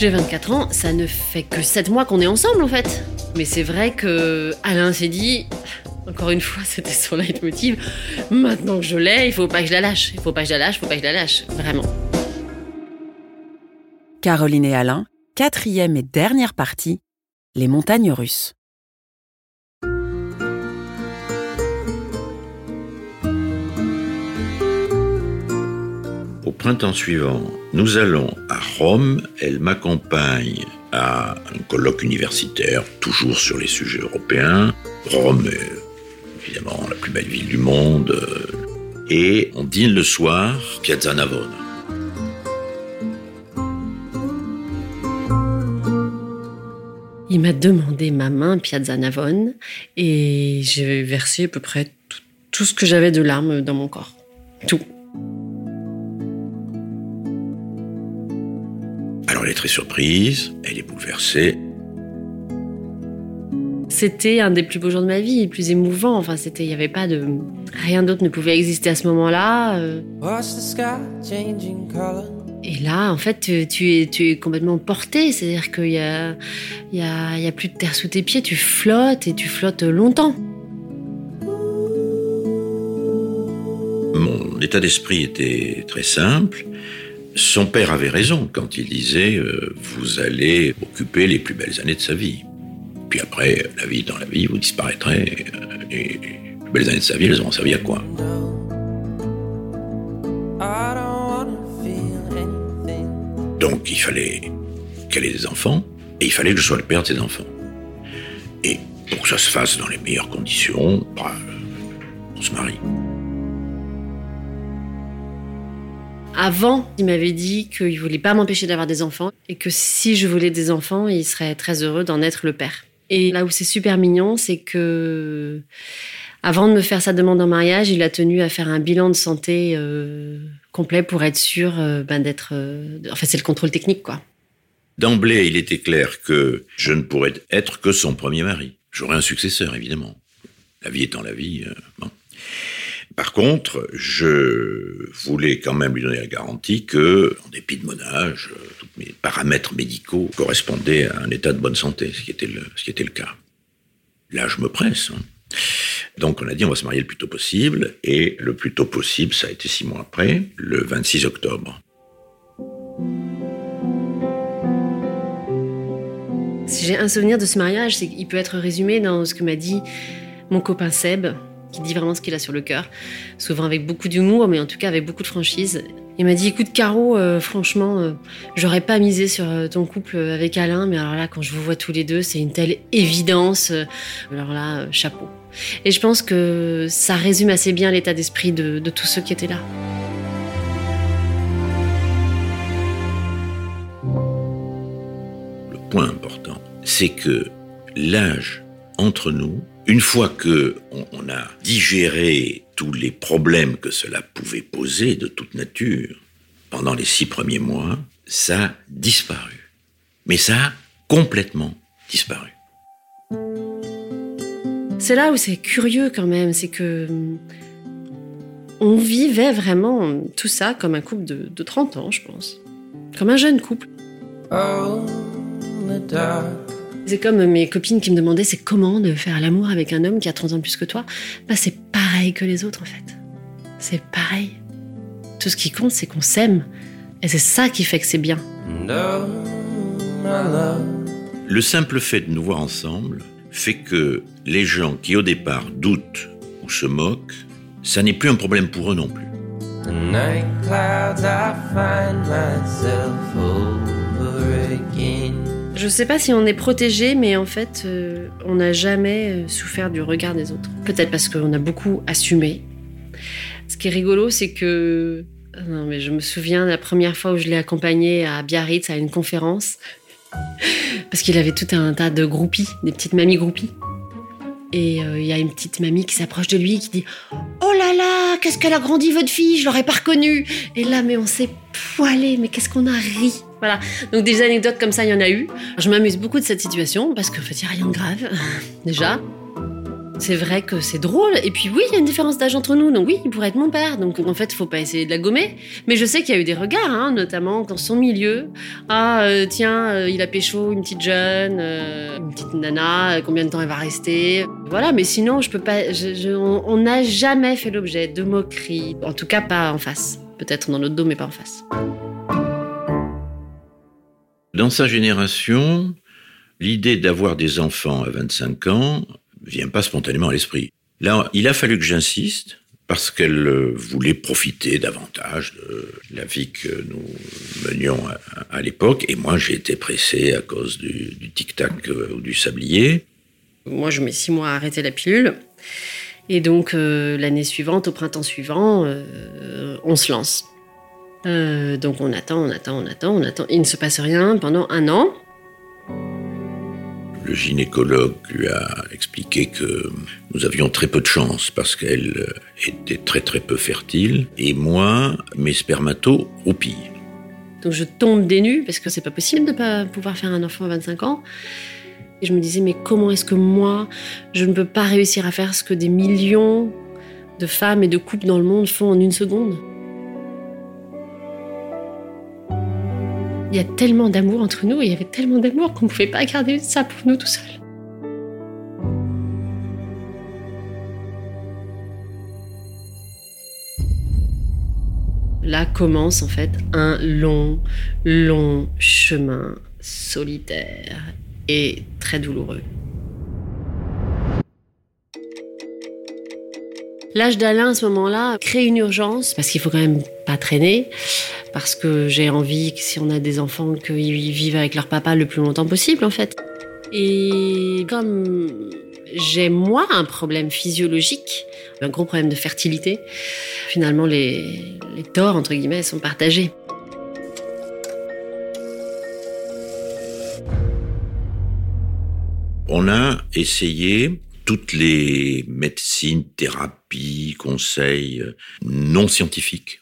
J'ai 24 ans, ça ne fait que 7 mois qu'on est ensemble en fait. Mais c'est vrai que Alain s'est dit, encore une fois, c'était son leitmotiv, maintenant que je l'ai, il faut pas que je la lâche. Il faut pas que je la lâche, il faut pas que je la lâche. Vraiment. Caroline et Alain, quatrième et dernière partie, les montagnes russes. Printemps suivant, nous allons à Rome. Elle m'accompagne à un colloque universitaire, toujours sur les sujets européens. Rome est évidemment la plus belle ville du monde. Et on dîne le soir, Piazza Navona. Il m'a demandé ma main Piazza Navone et j'ai versé à peu près tout, tout ce que j'avais de larmes dans mon corps. Tout. Alors elle est très surprise, elle est bouleversée. C'était un des plus beaux jours de ma vie, plus émouvant. Enfin, c'était, il n'y avait pas de, rien d'autre ne pouvait exister à ce moment-là. euh. Et là, en fait, tu, tu es, tu es complètement porté. C'est-à-dire qu'il y a, il y a, il y a plus de terre sous tes pieds. Tu flottes et tu flottes longtemps. Mon état d'esprit était très simple. Son père avait raison quand il disait euh, vous allez occuper les plus belles années de sa vie. Puis après, la vie dans la vie, vous disparaîtrez. euh, les plus belles années de sa vie, elles auront servi à quoi? Donc il fallait qu'elle ait des enfants, et il fallait que je sois le père de ses enfants. Et pour que ça se fasse dans les meilleures conditions, bah, on se marie. Avant, il m'avait dit qu'il voulait pas m'empêcher d'avoir des enfants et que si je voulais des enfants, il serait très heureux d'en être le père. Et là où c'est super mignon, c'est que avant de me faire sa demande en mariage, il a tenu à faire un bilan de santé euh, complet pour être sûr euh, ben, d'être. euh, en fait, c'est le contrôle technique, quoi. D'emblée, il était clair que je ne pourrais être que son premier mari. J'aurais un successeur, évidemment. La vie étant la vie. bon. Par contre, je voulais quand même lui donner la garantie que, en dépit de mon âge, euh, tous mes paramètres médicaux correspondaient à un état de bonne santé, ce qui était le, cas. Là, je me presse. hein. Donc, on a dit on va se marier le plus tôt possible, et le plus tôt possible, ça a été six mois après, le 26 octobre. Si j'ai un souvenir de ce mariage, c'est qu'il peut être résumé dans ce que m'a dit mon copain Seb, qui dit vraiment ce qu'il a sur le cœur, souvent avec beaucoup d'humour, mais en tout cas avec beaucoup de franchise. Il m'a dit écoute Caro, euh, franchement, euh, j'aurais pas misé sur euh, ton couple avec Alain, mais alors là, quand je vous vois tous les deux, c'est une telle évidence. euh, alors là, euh, chapeau. Et je pense que ça résume assez bien l'état d'esprit de, de tous ceux qui étaient là. le point important, c'est que l'âge entre nous, une fois que on, a digéré tous les problèmes que cela pouvait poser de toute nature pendant les six premiers mois, ça a disparu. Mais ça a complètement disparu. C'est là où c'est curieux quand même, c'est que hum, on vivait vraiment tout ça comme un couple de, de 30 ans, je pense. Comme un jeune couple. C'est comme mes copines qui me demandaient c'est comment de faire l'amour avec un homme qui a 30 ans de plus que toi? Bah, c'est pareil que les autres en fait. C'est pareil. Tout ce qui compte, c'est qu'on s'aime. Et c'est ça qui fait que c'est bien. Le simple fait de nous voir ensemble fait que les gens qui au départ doutent ou se moquent, ça n'est plus un problème pour eux non plus. The Je sais pas si on est protégé, mais en fait, euh, on n'a jamais euh, souffert du regard des autres. Peut-être parce qu'on a beaucoup assumé. Ce qui est rigolo, c'est que. Non, mais je me souviens de la première fois où je l'ai accompagné à Biarritz à une conférence. Parce qu'il avait tout un tas de groupies, des petites mamies groupies. Et euh, il y a une petite mamie qui s'approche de lui qui dit Oh là là, qu'est-ce qu'elle a grandi votre fille, je l'aurais pas reconnue. Et là, mais on s'est poilé, mais qu'est-ce qu'on a ri. Voilà. Donc des anecdotes comme ça, il y en a eu. Je m'amuse beaucoup de cette situation parce qu'en fait, il n'y a rien de grave, déjà. C'est vrai que c'est drôle. Et puis oui, il y a une différence d'âge entre nous. Donc oui, il pourrait être mon père. Donc en fait, faut pas essayer de la gommer. Mais je sais qu'il y a eu des regards, hein, notamment dans son milieu. Ah euh, tiens, euh, il a pécho une petite jeune, euh, une petite nana. Combien de temps elle va rester? Voilà. Mais sinon, je peux pas. on n'a jamais fait l'objet de moqueries. En tout cas, pas en face. Peut-être dans notre dos, mais pas en face. Dans sa génération, l'idée d'avoir des enfants à 25 ans vient pas spontanément à l'esprit. Là, il a fallu que j'insiste parce qu'elle euh, voulait profiter davantage de la vie que nous menions à, l'époque. Et moi, j'ai été pressé à cause du, tic-tac euh, ou du sablier. Moi, je mets six mois à arrêter la pilule. Et donc, euh, l'année suivante, au printemps suivant, on se lance. Donc, on attend, on attend, on attend, on attend. Il ne se passe rien pendant un an. Le gynécologue lui a expliqué que nous avions très peu de chance parce qu'elle euh, était très très peu fertile. Et moi, mes spermatos roupillent. Donc, je tombe des nues parce que c'est pas possible de pas pouvoir faire un enfant à 25 ans. Et je me disais, mais comment est-ce que moi, je ne peux pas réussir à faire ce que des millions de femmes et de couples dans le monde font en une seconde? Il y a tellement d'amour entre nous et il y avait tellement d'amour qu'on ne pouvait pas garder ça pour nous tout seuls. Là commence en fait un long, long chemin solitaire et très douloureux. L'âge d'Alain à ce moment-là crée une urgence parce qu'il faut quand même pas traîner, parce que j'ai envie que si on a des enfants qu'ils vivent avec leur papa le plus longtemps possible en fait. Et comme j'ai moi un problème physiologique, un gros problème de fertilité, finalement les, torts entre guillemets sont partagés. On a essayé toutes les médecines, thérapies, conseils non scientifiques.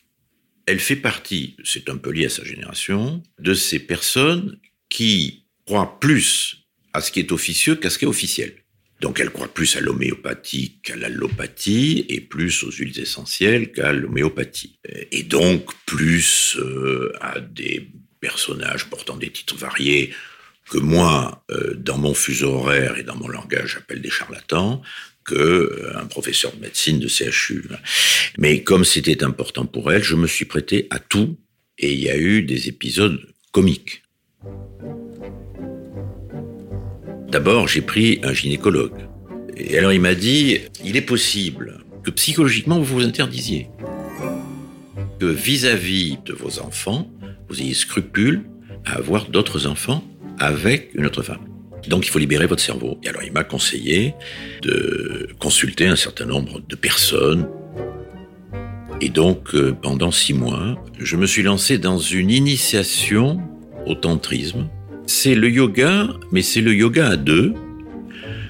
Elle fait partie, c'est un peu lié à sa génération, de ces personnes qui croient plus à ce qui est officieux qu'à ce qui est officiel. Donc elle croit plus à l'homéopathie qu'à l'allopathie et plus aux huiles essentielles qu'à l'homéopathie. Et donc plus euh, à des personnages portant des titres variés que moi, euh, dans mon fuseau horaire et dans mon langage, j'appelle des charlatans, que euh, un professeur de médecine de CHU. Mais comme c'était important pour elle, je me suis prêté à tout et il y a eu des épisodes comiques. D'abord, j'ai pris un gynécologue. Et alors il m'a dit, il est possible que psychologiquement vous vous interdisiez. Que vis-à-vis de vos enfants, vous ayez scrupule à avoir d'autres enfants avec une autre femme. Donc il faut libérer votre cerveau. Et alors il m'a conseillé de consulter un certain nombre de personnes. Et donc euh, pendant six mois, je me suis lancé dans une initiation au tantrisme. C'est le yoga, mais c'est le yoga à deux.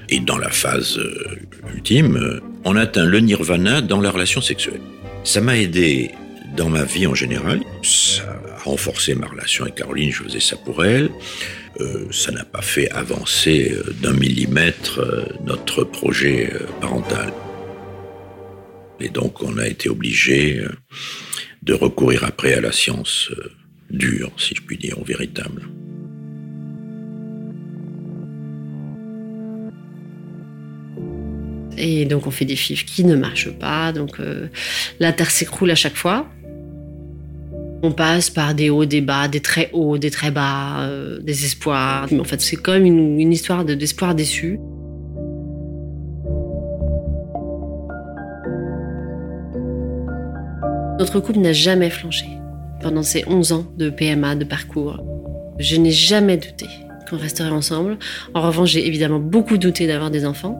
Et dans la phase euh, ultime, on atteint le nirvana dans la relation sexuelle. Ça m'a aidé dans ma vie en général. Ça a renforcé ma relation avec Caroline, je faisais ça pour elle. Euh, ça n'a pas fait avancer euh, d'un millimètre euh, notre projet parental. Et donc on a été obligé de recourir après à la science dure, si je puis dire, au véritable. Et donc on fait des FIV qui ne marchent pas, donc la terre s'écroule à chaque fois. On passe par des hauts, des bas, des très hauts, des très bas, euh, des espoirs. En fait, c'est même une, histoire de- d'espoir déçu. Notre couple n'a jamais flanché pendant ces 11 ans de PMA, de parcours. Je n'ai jamais douté qu'on resterait ensemble. En revanche, j'ai évidemment beaucoup douté d'avoir des enfants.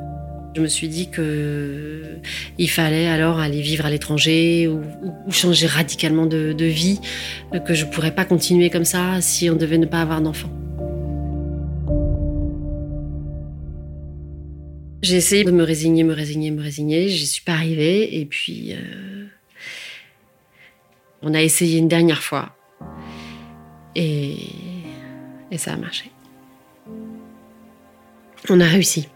Je me suis dit que il fallait alors aller vivre à l'étranger ou, changer radicalement de, vie, euh, que je pourrais pas continuer comme ça si on devait ne pas avoir d'enfants. J'ai essayé de me résigner, me résigner, me résigner. J'y suis pas arrivée. Et puis, euh, on a essayé une dernière fois. Et ça a marché. On a réussi.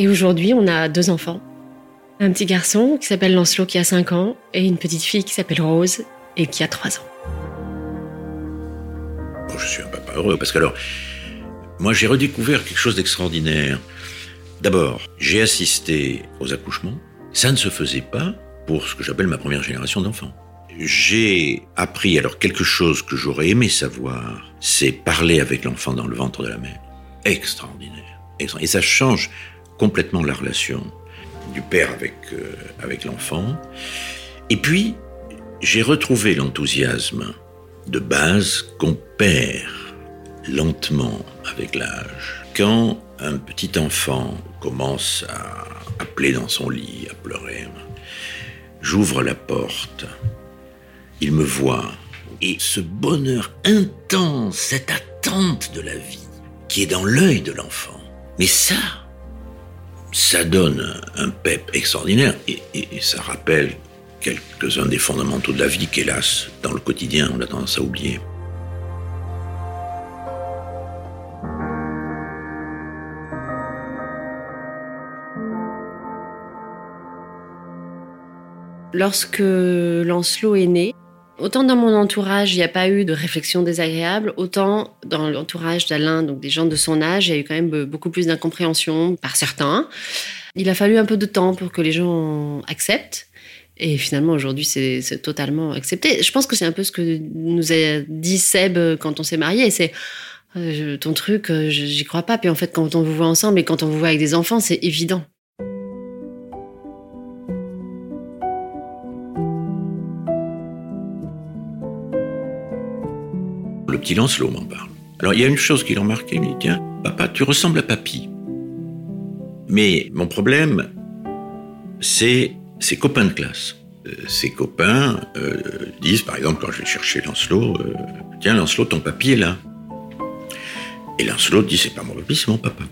Et aujourd'hui, on a deux enfants. Un petit garçon qui s'appelle Lancelot qui a 5 ans et une petite fille qui s'appelle Rose et qui a 3 ans. Je suis un papa heureux parce que alors, moi j'ai redécouvert quelque chose d'extraordinaire. D'abord, j'ai assisté aux accouchements. Ça ne se faisait pas pour ce que j'appelle ma première génération d'enfants. J'ai appris alors quelque chose que j'aurais aimé savoir, c'est parler avec l'enfant dans le ventre de la mère. Extraordinaire. Extra- Et ça change complètement la relation du père avec, euh, avec l'enfant. Et puis, j'ai retrouvé l'enthousiasme de base qu'on perd lentement avec l'âge. Quand un petit enfant commence à appeler dans son lit, à pleurer, j'ouvre la porte, il me voit, et ce bonheur intense, cette attente de la vie, qui est dans l'œil de l'enfant, mais ça, ça donne un pep extraordinaire, et, ça rappelle quelques-uns des fondamentaux de la vie qu'hélas, dans le quotidien, on a tendance à oublier. Lorsque Lancelot est né, autant dans mon entourage, il n'y a pas eu de réflexion désagréable, autant dans l'entourage d'Alain, donc des gens de son âge, il y a eu quand même beaucoup plus d'incompréhension par certains. Il a fallu un peu de temps pour que les gens acceptent. Et finalement, aujourd'hui, c'est totalement accepté. Je pense que c'est un peu ce que nous a dit Seb quand on s'est mariés. C'est euh, ton truc, euh, j'y crois pas. Puis en fait, quand on vous voit ensemble et quand on vous voit avec des enfants, c'est évident. Petit Lancelot m'en parle. Alors il y a une chose qu'il a remarqué, il me dit, tiens, papa, tu ressembles à papy. Mais mon problème, c'est ses copains de classe. Euh, ses copains euh, disent, par exemple, quand je vais chercher Lancelot, euh, tiens, Lancelot, ton papy est là. Et Lancelot dit, c'est pas mon papy, c'est mon papa.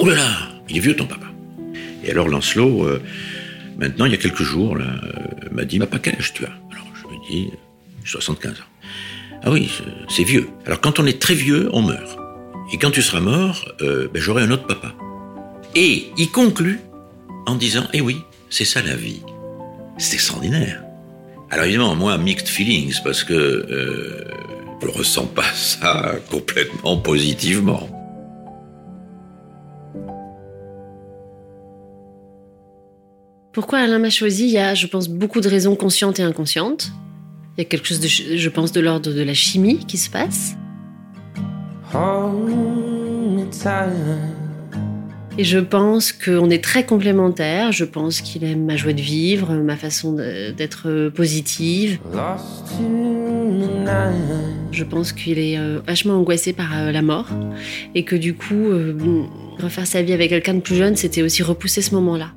Oh là là, il est vieux ton papa. Et alors Lancelot, maintenant, il y a quelques jours, m'a dit, papa, quel âge tu as? Alors je lui dis, 75 ans. Ah oui, c'est- vieux. Alors quand on est très vieux, on meurt. Et quand tu seras mort, euh, ben, j'aurai un autre papa. Et il conclut en disant, eh oui, c'est ça la vie. C'est extraordinaire. Alors évidemment, moi, mixed feelings, parce que euh, je ne ressens pas ça complètement positivement. Pourquoi Alain m'a choisi? Il y a, je pense, beaucoup de raisons conscientes et inconscientes. Il y a quelque chose, de, je pense, de l'ordre de la chimie qui se passe. Et je pense qu'on est très complémentaires. Je pense qu'il aime ma joie de vivre, ma façon d'être positive. The night. Je pense qu'il est euh, vachement angoissé par euh, la mort. Et que du coup, euh, refaire sa vie avec quelqu'un de plus jeune, c'était aussi repousser ce moment-là.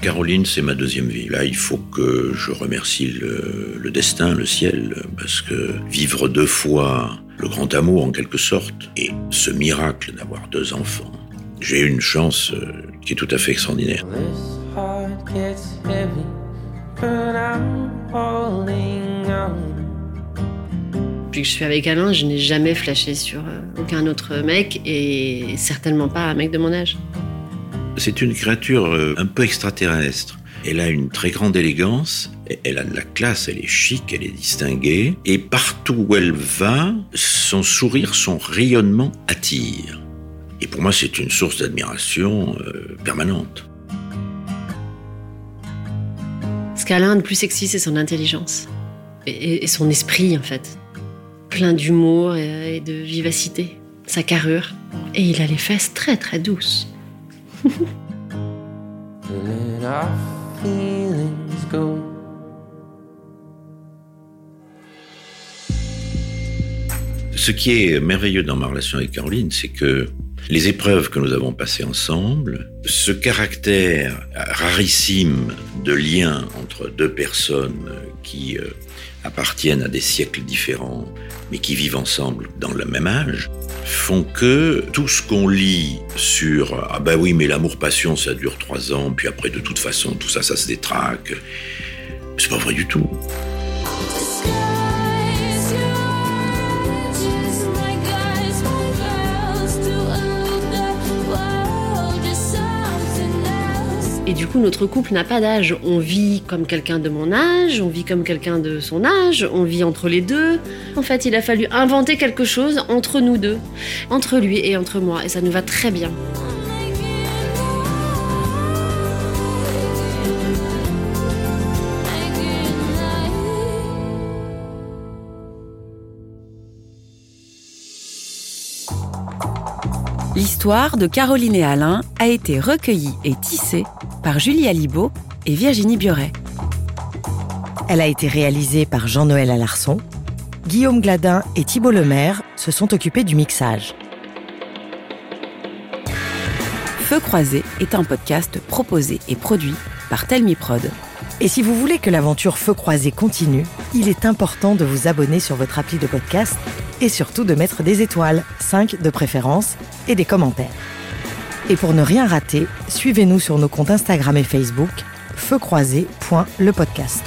Caroline, c'est ma deuxième vie. Là, il faut que je remercie le, le destin, le ciel, parce que vivre deux fois le grand amour en quelque sorte, et ce miracle d'avoir deux enfants, j'ai eu une chance euh, qui est tout à fait extraordinaire. Depuis que je suis avec Alain, je n'ai jamais flashé sur euh, aucun autre mec et certainement pas un mec de mon âge. C'est une créature euh, un peu extraterrestre. Elle a une très grande élégance, elle a de la classe, elle est chic, elle est distinguée, et partout où elle va, son sourire, son rayonnement attire. Et pour moi, c'est une source d'admiration euh, permanente. Ce qu'Alain a de plus sexy, c'est son intelligence et son esprit, en fait. Plein d'humour et, et de vivacité. Sa carrure. Et il a les fesses très très douces. Let our feelings go. Ce qui est merveilleux dans ma relation avec Caroline, c'est que les épreuves que nous avons passées ensemble, ce caractère rarissime de lien entre deux personnes qui euh, appartiennent à des siècles différents, mais qui vivent ensemble dans le même âge, font que tout ce qu'on lit sur ah ben oui mais l'amour-passion ça dure trois ans, puis après de toute façon tout ça ça se détraque, c'est pas vrai du tout. Du coup, notre couple n'a pas d'âge. On vit comme quelqu'un de mon âge, on vit comme quelqu'un de son âge, on vit entre les deux. En fait, il a fallu inventer quelque chose entre nous deux, entre lui et entre moi, et ça nous va très bien. L'histoire de Caroline et Alain a été recueillie et tissée par Julie Alibaud et Virginie Bioret. Elle a été réalisée par Jean-Noël Alarçon. Guillaume Gladin et Thibault Lemaire se sont occupés du mixage. Feu croisé est un podcast proposé et produit par Telmi Prod. Et si vous voulez que l'aventure Feu croisé continue, il est important de vous abonner sur votre appli de podcast et surtout de mettre des étoiles, 5 de préférence, et des commentaires. Et pour ne rien rater, suivez-nous sur nos comptes Instagram et Facebook, feucroisé.lepodcast.